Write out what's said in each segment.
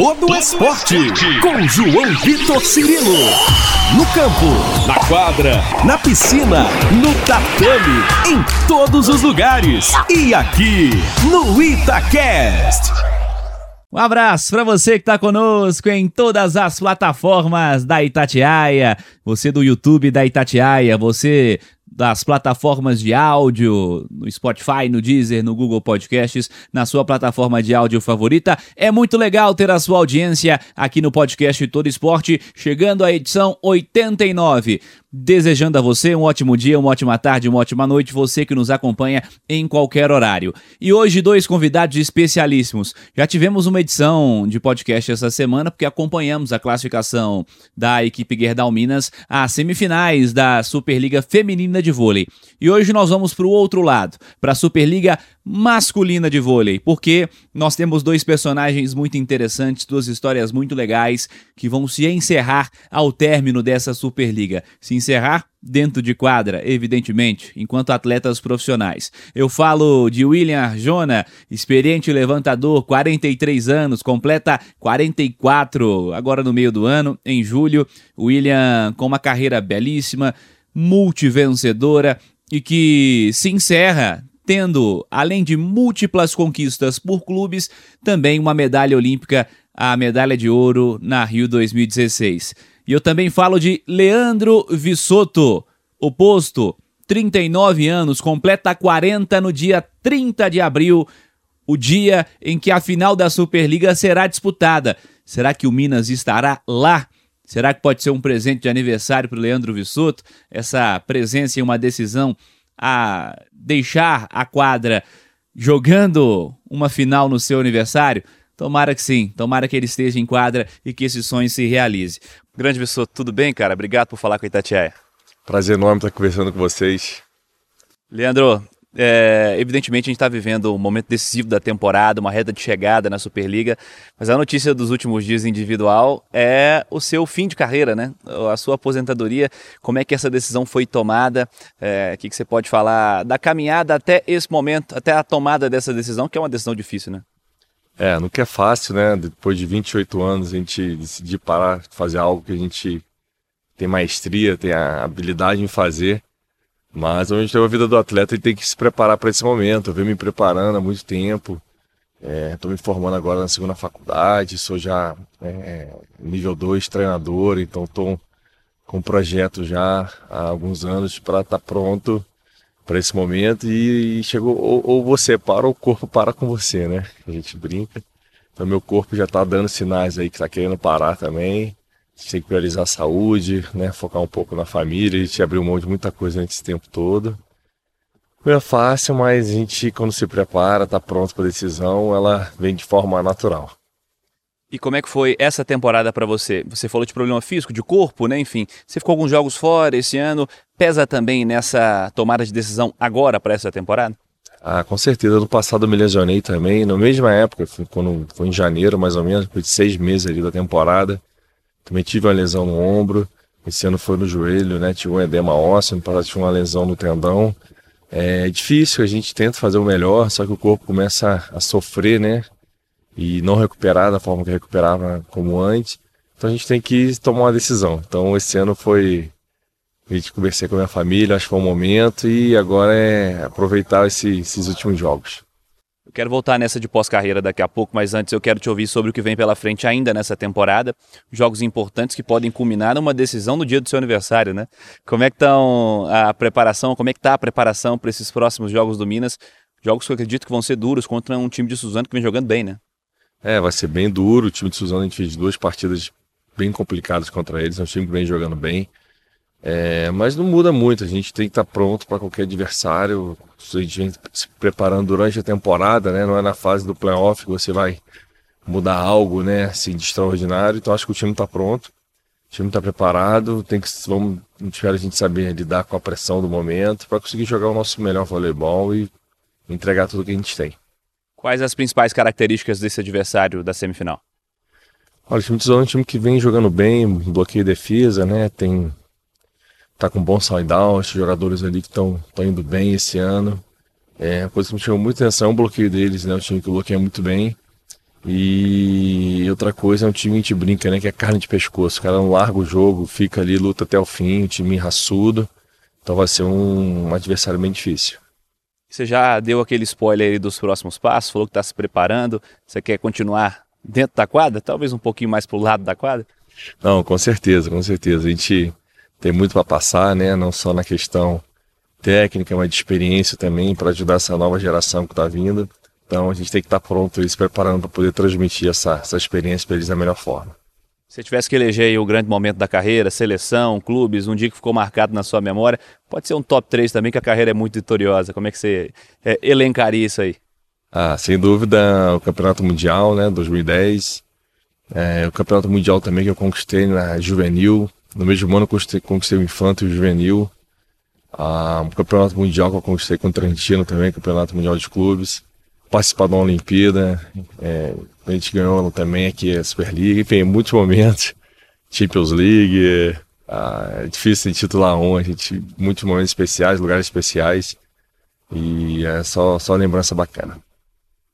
todo o esporte. Com João Vitor Cirilo. No campo, na quadra, na piscina, no tatame, em todos os lugares. E aqui no Itacast. Um abraço para você que está conosco em todas as plataformas da Itatiaia, você do YouTube da Itatiaia, você das plataformas de áudio, no Spotify, no Deezer, no Google Podcasts, na sua plataforma de áudio favorita. É muito legal ter a sua audiência aqui no podcast Todo Esporte, chegando à edição 89. Desejando a você um ótimo dia, uma ótima tarde, uma ótima noite, você que nos acompanha em qualquer horário. E hoje, dois convidados especialíssimos. Já tivemos uma edição de podcast essa semana, porque acompanhamos a classificação da equipe Gerdau Minas às semifinais da Superliga Feminina de Vôlei. E hoje nós vamos para o outro lado, para a Superliga masculina de vôlei, porque nós temos dois personagens muito interessantes, duas histórias muito legais que vão se encerrar ao término dessa Superliga. Se encerrar dentro de quadra, evidentemente, enquanto atletas profissionais. Eu falo de William Arjona, experiente levantador, 43 anos, completa 44 agora no meio do ano, em julho. William com uma carreira belíssima, multivencedora e que se encerra tendo, além de múltiplas conquistas por clubes, também uma medalha olímpica, a medalha de ouro na Rio 2016. E eu também falo de Leandro Vissoto, o posto, 39 anos, completa 40 no dia 30 de abril, o dia em que a final da Superliga será disputada. Será que o Minas estará lá? Será que pode ser um presente de aniversário para o Leandro Vissoto? Essa presença em uma decisão a deixar a quadra jogando uma final no seu aniversário? Tomara que sim, tomara que ele esteja em quadra e que esse sonho se realize. Grande pessoa, tudo bem, cara? Obrigado por falar com a Itatiaia. Prazer enorme estar conversando com vocês. Leandro, é, evidentemente a gente está vivendo um momento decisivo da temporada, uma reta de chegada na Superliga, mas a notícia dos últimos dias individual é o seu fim de carreira, né? A sua aposentadoria. Como é que essa decisão foi tomada? É, o que, que você pode falar da caminhada até esse momento, até a tomada dessa decisão, que é uma decisão difícil, né? É, que é fácil, né? Depois de 28 anos a gente decidir parar de fazer algo que a gente tem maestria, tem a habilidade em fazer mas onde tem a vida do atleta, ele tem que se preparar para esse momento. Eu venho me preparando há muito tempo. Estou é, me formando agora na segunda faculdade, sou já é, nível 2 treinador, então estou com um projeto já há alguns anos para estar tá pronto para esse momento e, e chegou ou, ou, você para ou o corpo para com você, né? A gente brinca. Então meu corpo já está dando sinais aí que está querendo parar também gente tem que priorizar a saúde, né? Focar um pouco na família, a gente abriu mão de muita coisa nesse tempo todo. Não é fácil, mas a gente, quando se prepara, está pronto para a decisão, ela vem de forma natural. E como é que foi essa temporada para você? Você falou de problema físico, de corpo, né? Enfim, você ficou alguns jogos fora esse ano. Pesa também nessa tomada de decisão agora para essa temporada? Ah, com certeza. No passado eu me lesionei também, na mesma época, quando foi em janeiro mais ou menos, foi de seis meses ali da temporada. Também tive uma lesão no ombro. Esse ano foi no joelho, né? Tive um edema ósseo, no passado tive uma lesão no tendão. É difícil, a gente tenta fazer o melhor, só que o corpo começa a sofrer, né? E não recuperar da forma que recuperava como antes. Então a gente tem que tomar uma decisão. Então esse ano foi. A gente conversei com a minha família, acho que foi um momento, e agora é aproveitar esse, esses últimos jogos. Eu quero voltar nessa de pós-carreira daqui a pouco, mas antes eu quero te ouvir sobre o que vem pela frente ainda nessa temporada. Jogos importantes que podem culminar numa decisão no dia do seu aniversário, né? Como é que estão a preparação, como é que tá a preparação para esses próximos jogos do Minas? Jogos que eu acredito que vão ser duros contra um time de Suzano que vem jogando bem, né? É, vai ser bem duro. O time de Suzano a gente fez duas partidas bem complicadas contra eles. É um time que vem jogando bem. É, mas não muda muito, a gente tem que estar pronto para qualquer adversário. A gente vem se preparando durante a temporada, né? Não é na fase do playoff que você vai mudar algo, né? Assim, de extraordinário. Então acho que o time está pronto, o time está preparado. Tem que vamos, espera a gente saber lidar com a pressão do momento para conseguir jogar o nosso melhor voleibol e entregar tudo que a gente tem. Quais as principais características desse adversário da semifinal? Olha, o time de Zona é um time que vem jogando bem, bloqueio e defesa, né? Tem tá com bom side-down, esses jogadores ali que estão indo bem esse ano. É, a coisa que me chamou muita atenção é o bloqueio deles, né? O time que bloqueia muito bem. E outra coisa é um time que a gente brinca, né? Que é carne de pescoço. O cara não larga o jogo, fica ali, luta até o fim, um time raçudo. Então vai ser um, um adversário bem difícil. Você já deu aquele spoiler aí dos próximos passos, falou que está se preparando. Você quer continuar dentro da quadra? Talvez um pouquinho mais para o lado da quadra? Não, com certeza, com certeza. A gente tem muito para passar, né? Não só na questão técnica, mas de experiência também para ajudar essa nova geração que está vindo. Então a gente tem que estar tá pronto e se preparando para poder transmitir essa, essa experiência para eles da melhor forma. Se tivesse que eleger o grande momento da carreira, seleção, clubes, um dia que ficou marcado na sua memória, pode ser um top 3 também, que a carreira é muito vitoriosa. Como é que você é, elencaria isso aí? Ah, sem dúvida, o Campeonato Mundial, né, 2010. É, o Campeonato Mundial também que eu conquistei na Juvenil. No mesmo ano conquistei, o Infanto e o Juvenil. Ah, o Campeonato Mundial que eu conquistei com o Trentino também, Campeonato Mundial de Clubes. Participar de uma Olimpíada. É, a gente ganhou também aqui a Superliga, enfim, muitos momentos. Champions League, ah, é difícil titular um, a gente, muitos momentos especiais, lugares especiais. E é só, só lembrança bacana.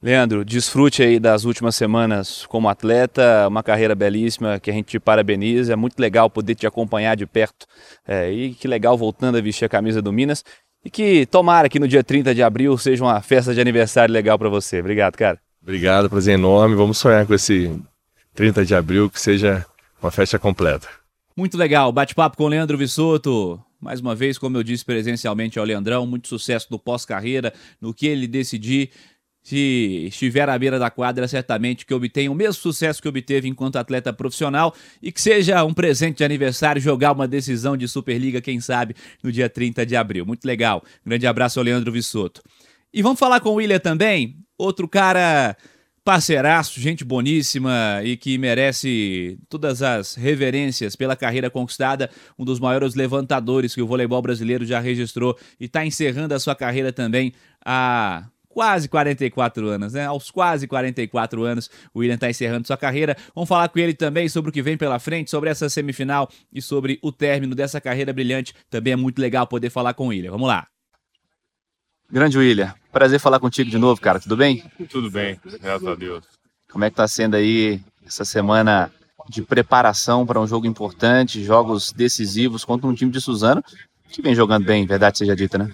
Leandro, desfrute aí das últimas semanas como atleta, uma carreira belíssima que a gente te parabeniza. É muito legal poder te acompanhar de perto. É, e que legal voltando a vestir a camisa do Minas. E que tomara que no dia 30 de abril seja uma festa de aniversário legal para você. Obrigado, cara. Obrigado, prazer enorme. Vamos sonhar com esse 30 de abril que seja uma festa completa. Muito legal. Bate-papo com o Leandro Vissoto. Mais uma vez, como eu disse presencialmente ao Leandrão, muito sucesso no pós-carreira, no que ele decidir. Se estiver à beira da quadra, certamente que obtenha o mesmo sucesso que obteve enquanto atleta profissional e que seja um presente de aniversário jogar uma decisão de Superliga, quem sabe, no dia 30 de abril. Muito legal. grande abraço ao Leandro Vissoto. E vamos falar com o William também, outro cara parceiraço, gente boníssima e que merece todas as reverências pela carreira conquistada, um dos maiores levantadores que o voleibol brasileiro já registrou e está encerrando a sua carreira também há quase 44 anos, né? Aos quase 44 anos, o William está encerrando sua carreira. Vamos falar com ele também sobre o que vem pela frente, sobre essa semifinal e sobre o término dessa carreira brilhante. Também é muito legal poder falar com o William. Vamos lá. Grande William, prazer falar contigo de novo, cara. Tudo bem? Tudo bem, graças a Deus. Como é que tá sendo aí essa semana de preparação para um jogo importante, jogos decisivos contra um time de Suzano que vem jogando bem, verdade seja dita, né?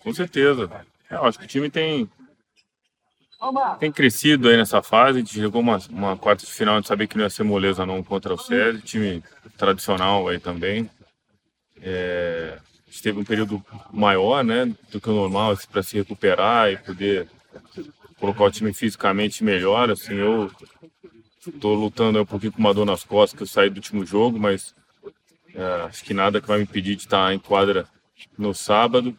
Com certeza. É, eu acho que o time tem tem crescido aí nessa fase. A gente jogou uma, uma quarta de final, gente sabia que não ia ser moleza não contra o SESI, time tradicional aí também. É, a gente teve um período maior, né, do que o normal, assim, para se recuperar e poder colocar o time fisicamente melhor. Assim, eu estou lutando um pouquinho com uma dor nas costas que eu saí do último jogo, mas é, acho que nada que vai me impedir de estar em quadra no sábado.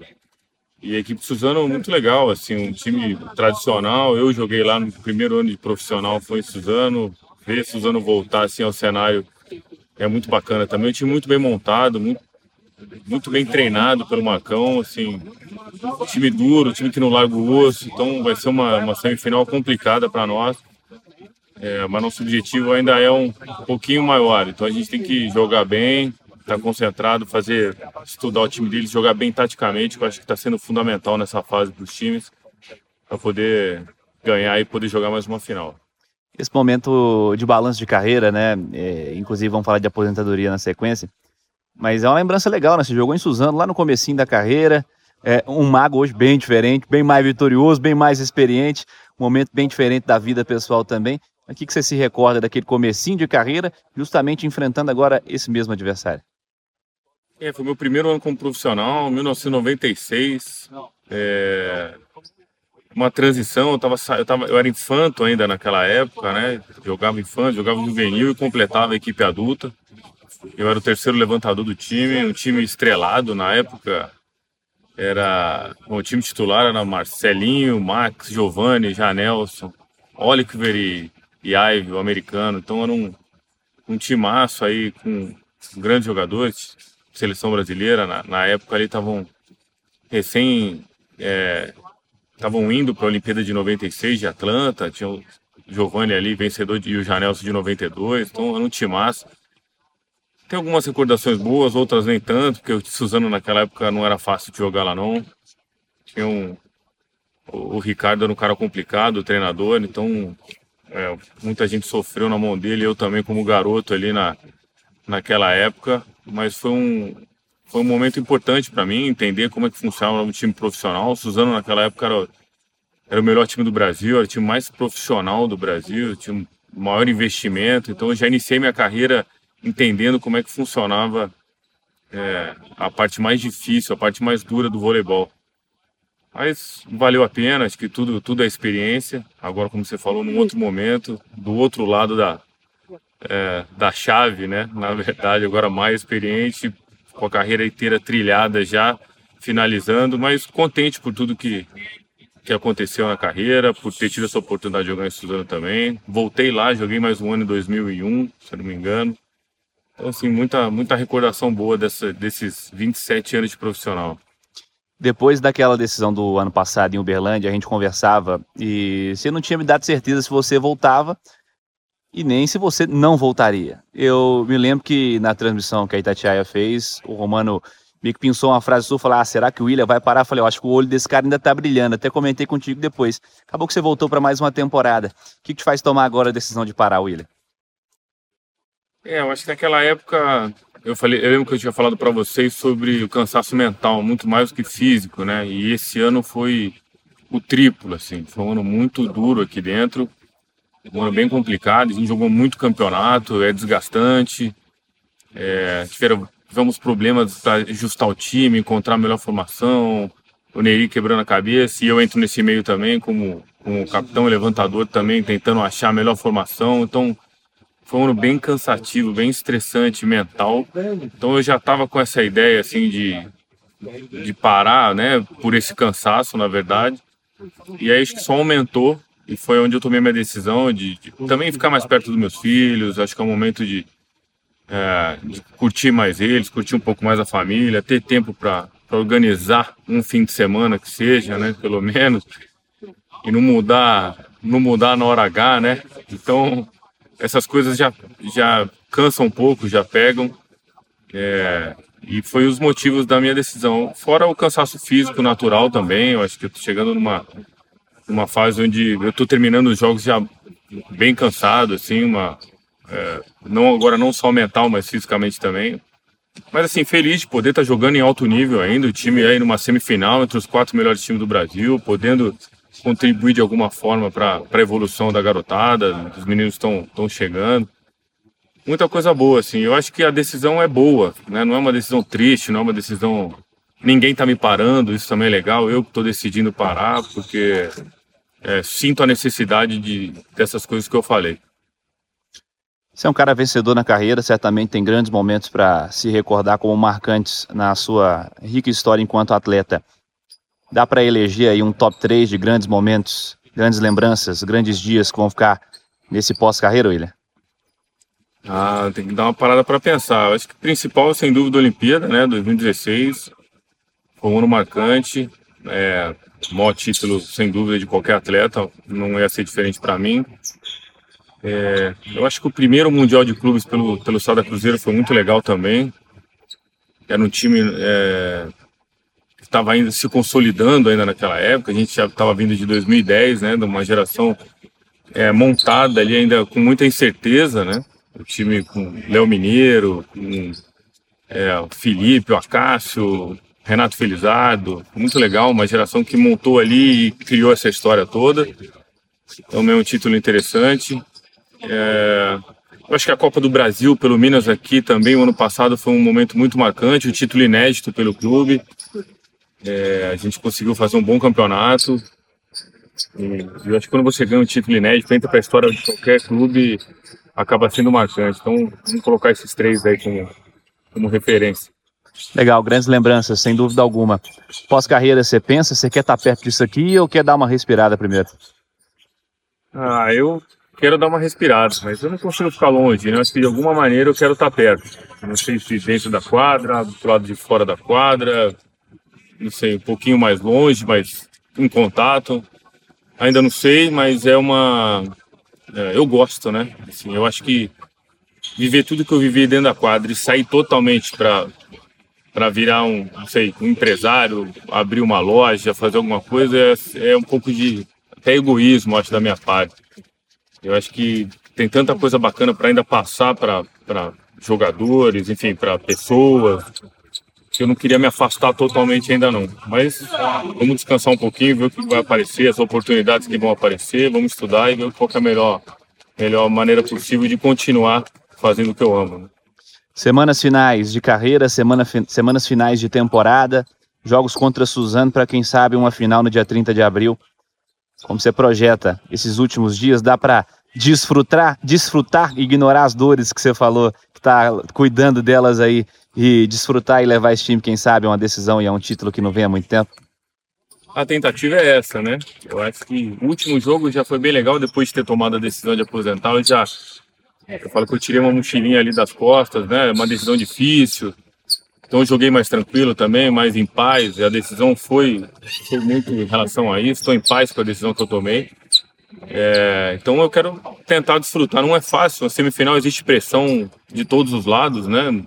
E a equipe de Suzano muito legal, assim, um time tradicional. Eu joguei lá no primeiro ano de profissional, foi em Suzano. Ver Suzano voltar assim ao cenário é muito bacana também. Um time muito bem montado, muito muito bem treinado pelo Marcão, assim, time duro, time que não larga o osso, então vai ser uma, uma semifinal complicada para nós. É, mas nosso objetivo ainda é um, um pouquinho maior, então a gente tem que jogar bem, estar tá concentrado, fazer, estudar o time deles, jogar bem taticamente, que eu acho que está sendo fundamental nessa fase para os times, para poder ganhar e poder jogar mais uma final. Esse momento de balanço de carreira, né? É, inclusive vamos falar de aposentadoria na sequência. Mas é uma lembrança legal, né? Você jogou em Suzano lá no comecinho da carreira. É um mago hoje bem diferente, bem mais vitorioso, bem mais experiente, um momento bem diferente da vida pessoal também. O que, que você se recorda daquele comecinho de carreira, justamente enfrentando agora esse mesmo adversário? É, foi meu primeiro ano como profissional, 1996. É, uma transição, eu, tava, eu, tava, eu era infanto ainda naquela época, né? Jogava infanto, jogava juvenil e completava a equipe adulta. Eu era o terceiro levantador do time, um time estrelado na época. Era bom, o time titular era Marcelinho, Max, Giovanni, Janelson, Oliver e, e Ive, o americano. Então era um, um timaço aí com grandes jogadores, seleção brasileira. Na, na época ali estavam recém estavam é, indo para a Olimpíada de 96 de Atlanta, tinha o Giovanni ali, vencedor de, e o Janelson de 92, então era um timaço. Tem algumas recordações boas, outras nem tanto, porque o Suzano naquela época não era fácil de jogar lá não. Tinha um, o, o Ricardo era um cara complicado, o treinador, então É, muita gente sofreu na mão dele, eu também como garoto ali na, naquela época, mas foi um, foi um momento importante para mim entender como é que funciona um time profissional. Suzano naquela época era, era o melhor time do Brasil, era o time mais profissional do Brasil, tinha o maior investimento. Então eu já iniciei minha carreira entendendo como é que funcionava é, a parte mais difícil, a parte mais dura do voleibol. Mas valeu a pena, acho que tudo, tudo é experiência. Agora, como você falou, num outro momento, do outro lado da, é, da chave, né? Na verdade, agora mais experiente, com a carreira inteira trilhada já, finalizando, mas contente por tudo que, que aconteceu na carreira, por ter tido essa oportunidade de jogar em Suzano também. Voltei lá, joguei mais um ano em 2001, se não me engano. Então, assim, muita, muita recordação boa dessa, desses 27 anos de profissional. Depois daquela decisão do ano passado em Uberlândia, a gente conversava e você não tinha me dado certeza se você voltava e nem se você não voltaria. Eu me lembro que na transmissão que a Itatiaia fez, o Romano me pensou uma frase sua, falou, ah, será que o William vai parar? Eu falei, eu acho que o olho desse cara ainda tá brilhando. Até comentei contigo depois. Acabou que você voltou para mais uma temporada. O que, que te faz tomar agora a decisão de parar, William? É, eu acho que naquela época eu falei, eu lembro que eu tinha falado para vocês sobre o cansaço mental, muito mais do que físico, né? E esse ano foi o triplo, assim, foi um ano muito duro aqui dentro, um ano bem complicado. A gente jogou muito campeonato, é desgastante. É, tiveram, tivemos problemas para ajustar o time, encontrar a melhor formação. O Neri quebrando a cabeça e eu entro nesse meio também como, como capitão e levantador também, tentando achar a melhor formação. Então foi um ano bem cansativo, bem estressante mental. Então eu já estava com essa ideia assim de, de parar, né, por esse cansaço, na verdade. E aí acho que só aumentou e foi onde eu tomei minha decisão de, de também ficar mais perto dos meus filhos. Acho que é um momento de, é, de curtir mais eles, curtir um pouco mais a família, ter tempo para organizar um fim de semana que seja, né, pelo menos, e não mudar, não mudar na hora H, né? Então essas coisas já, já cansam um pouco, já pegam. É, e foi os motivos da minha decisão. Fora o cansaço físico natural também, eu acho que eu tô chegando numa, numa fase onde eu tô terminando os jogos já bem cansado, assim, uma, é, não agora não só mental, mas fisicamente também. Mas assim, feliz de poder estar tá jogando em alto nível ainda, o time aí numa semifinal entre os quatro melhores times do Brasil, podendo contribuir de alguma forma para a evolução da garotada, os meninos estão chegando. Muita coisa boa, assim. Eu acho que a decisão é boa, né? Não é uma decisão triste, não é uma decisão. Ninguém está me parando, isso também é legal. Eu estou decidindo parar, porque é, sinto a necessidade de, dessas coisas que eu falei. Você é um cara vencedor na carreira, certamente tem grandes momentos para se recordar como marcantes na sua rica história enquanto atleta. Dá para eleger aí um top 3 de grandes momentos, grandes lembranças, grandes dias que vão ficar nesse pós-carreira, William? Ah, tem que dar uma parada para pensar. acho que o principal, sem dúvida, a Olimpíada, né? 2016. Foi um ano marcante. É, maior título, sem dúvida, de qualquer atleta. Não ia ser diferente para mim. É, eu acho que o primeiro Mundial de Clubes pelo, pelo Sada Cruzeiro foi muito legal também. Era um time é, estava ainda se consolidando ainda naquela época. A gente já estava vindo de 2010, né, de uma geração é, montada ali ainda com muita incerteza, né? O time com Léo Mineiro, com é, o Felipe, o Acácio, Renato Felizardo, muito legal, uma geração que montou ali e criou essa história toda. Então, é um título interessante. É, eu acho que a Copa do Brasil, pelo menos aqui também, o ano passado foi um momento muito marcante, um título inédito pelo clube. É, a gente conseguiu fazer um bom campeonato. E eu acho que quando você ganha um título inédito, entra para a história de qualquer clube, acaba sendo marcante. Então, vamos colocar esses três aí como, como referência. Legal, grandes lembranças, sem dúvida alguma. Pós-carreira, você pensa, você quer estar tá perto disso aqui ou quer dar uma respirada primeiro? Ah, eu quero dar uma respirada, mas eu não consigo ficar longe, né? Que de alguma maneira eu quero estar tá perto. Não sei se dentro da quadra, do lado de fora da quadra, não sei, um pouquinho mais longe, mas em contato. Ainda não sei, mas é uma. É, eu gosto, né? Assim, eu acho que viver tudo que eu vivi dentro da quadra e sair totalmente para para virar um, não sei, um empresário, abrir uma loja, fazer alguma coisa, é, é um pouco de até egoísmo, acho, da minha parte. Eu acho que tem tanta coisa bacana para ainda passar para jogadores, enfim, para pessoas, que eu não queria me afastar totalmente ainda não. Mas vamos descansar um pouquinho, ver o que vai aparecer, as oportunidades que vão aparecer, vamos estudar e ver qual é a melhor, melhor maneira possível de continuar fazendo o que eu amo. Né? Semanas finais de carreira, semana, semanas finais de temporada, jogos contra Suzano para quem sabe uma final no dia 30 de abril. Como você projeta esses últimos dias, dá para desfrutar, desfrutar, ignorar as dores que você falou, que está cuidando delas aí e desfrutar e levar esse time, quem sabe, a uma decisão e a um título que não vem há muito tempo? A tentativa é essa, né? Eu acho que o último jogo já foi bem legal depois de ter tomado a decisão de aposentar. Eu já eu falo que eu tirei uma mochilinha ali das costas, né? Uma decisão difícil. Então eu joguei mais tranquilo também, mais em paz. A decisão foi, foi muito em relação a isso. Estou em paz com a decisão que eu tomei. É, então eu quero tentar desfrutar. Não é fácil. Na semifinal existe pressão de todos os lados, né?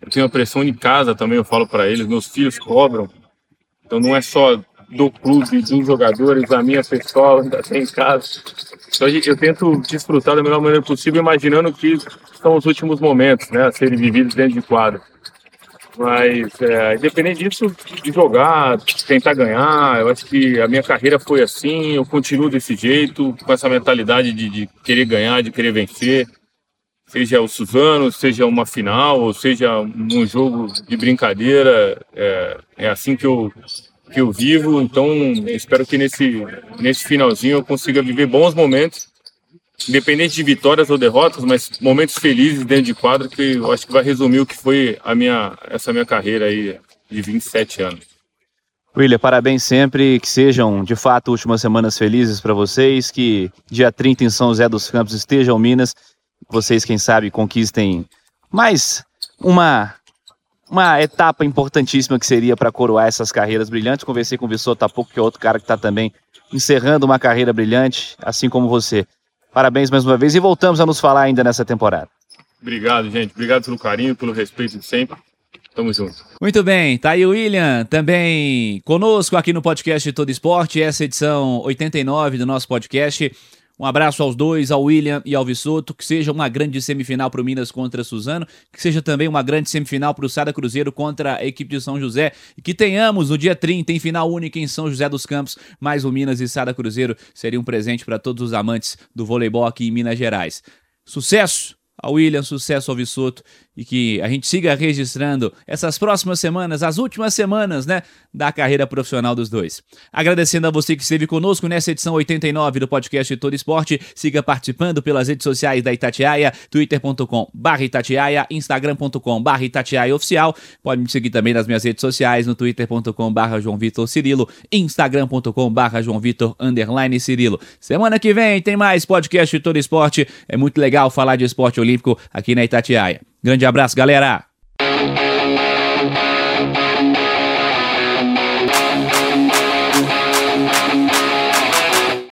Eu tenho a pressão em casa também. Eu falo para eles. Meus filhos cobram. Então não é só do clube, dos jogadores, a minha pessoal ainda tem em casa. Então eu tento desfrutar da melhor maneira possível, imaginando que são os últimos momentos, né, a serem vividos dentro de quadra. Mas, é, independente disso, de jogar, tentar ganhar, eu acho que a minha carreira foi assim, eu continuo desse jeito, com essa mentalidade de, de querer ganhar, de querer vencer. Seja o Suzano, seja uma final, ou seja um jogo de brincadeira, é, é assim que eu, que eu vivo, então espero que nesse, nesse finalzinho eu consiga viver bons momentos, independente de vitórias ou derrotas, mas momentos felizes dentro de quadro que eu acho que vai resumir o que foi a minha, essa minha carreira aí de 27 anos. William, parabéns sempre, que sejam de fato últimas semanas felizes para vocês, que dia 30 em São José dos Campos estejam Minas, vocês, quem sabe, conquistem mais uma uma etapa importantíssima que seria para coroar essas carreiras brilhantes. Conversei com o Vissoto há pouco, que é outro cara que está também encerrando uma carreira brilhante, assim como você. Parabéns mais uma vez e voltamos a nos falar ainda nessa temporada. Obrigado, gente. Obrigado pelo carinho, pelo respeito de sempre. Tamo junto. Muito bem, tá aí o William também conosco aqui no podcast Todo Esporte, essa edição 89 do nosso podcast. Um abraço aos dois, ao William e ao Vissoto. Que seja uma grande semifinal para o Minas contra Suzano. Que seja também uma grande semifinal para o Sada Cruzeiro contra a equipe de São José. E que tenhamos no dia 30 em final única em São José dos Campos. Mais o Minas e Sada Cruzeiro seria um presente para todos os amantes do voleibol aqui em Minas Gerais. Sucesso ao William, sucesso ao Vissoto e que a gente siga registrando essas próximas semanas, as últimas semanas, né, da carreira profissional dos dois. Agradecendo a você que esteve conosco nessa edição 89 do podcast Todo Esporte, siga participando pelas redes sociais da Itatiaia, twitter.com Itatiaia, instagram.com Itatiaia Oficial, pode me seguir também nas minhas redes sociais, no twitter.com João Vitor Cirilo, instagram.com João Vitor underline Cirilo. Semana que vem tem mais podcast Todo Esporte, é muito legal falar de esporte olímpico aqui na Itatiaia. Grande abraço, galera!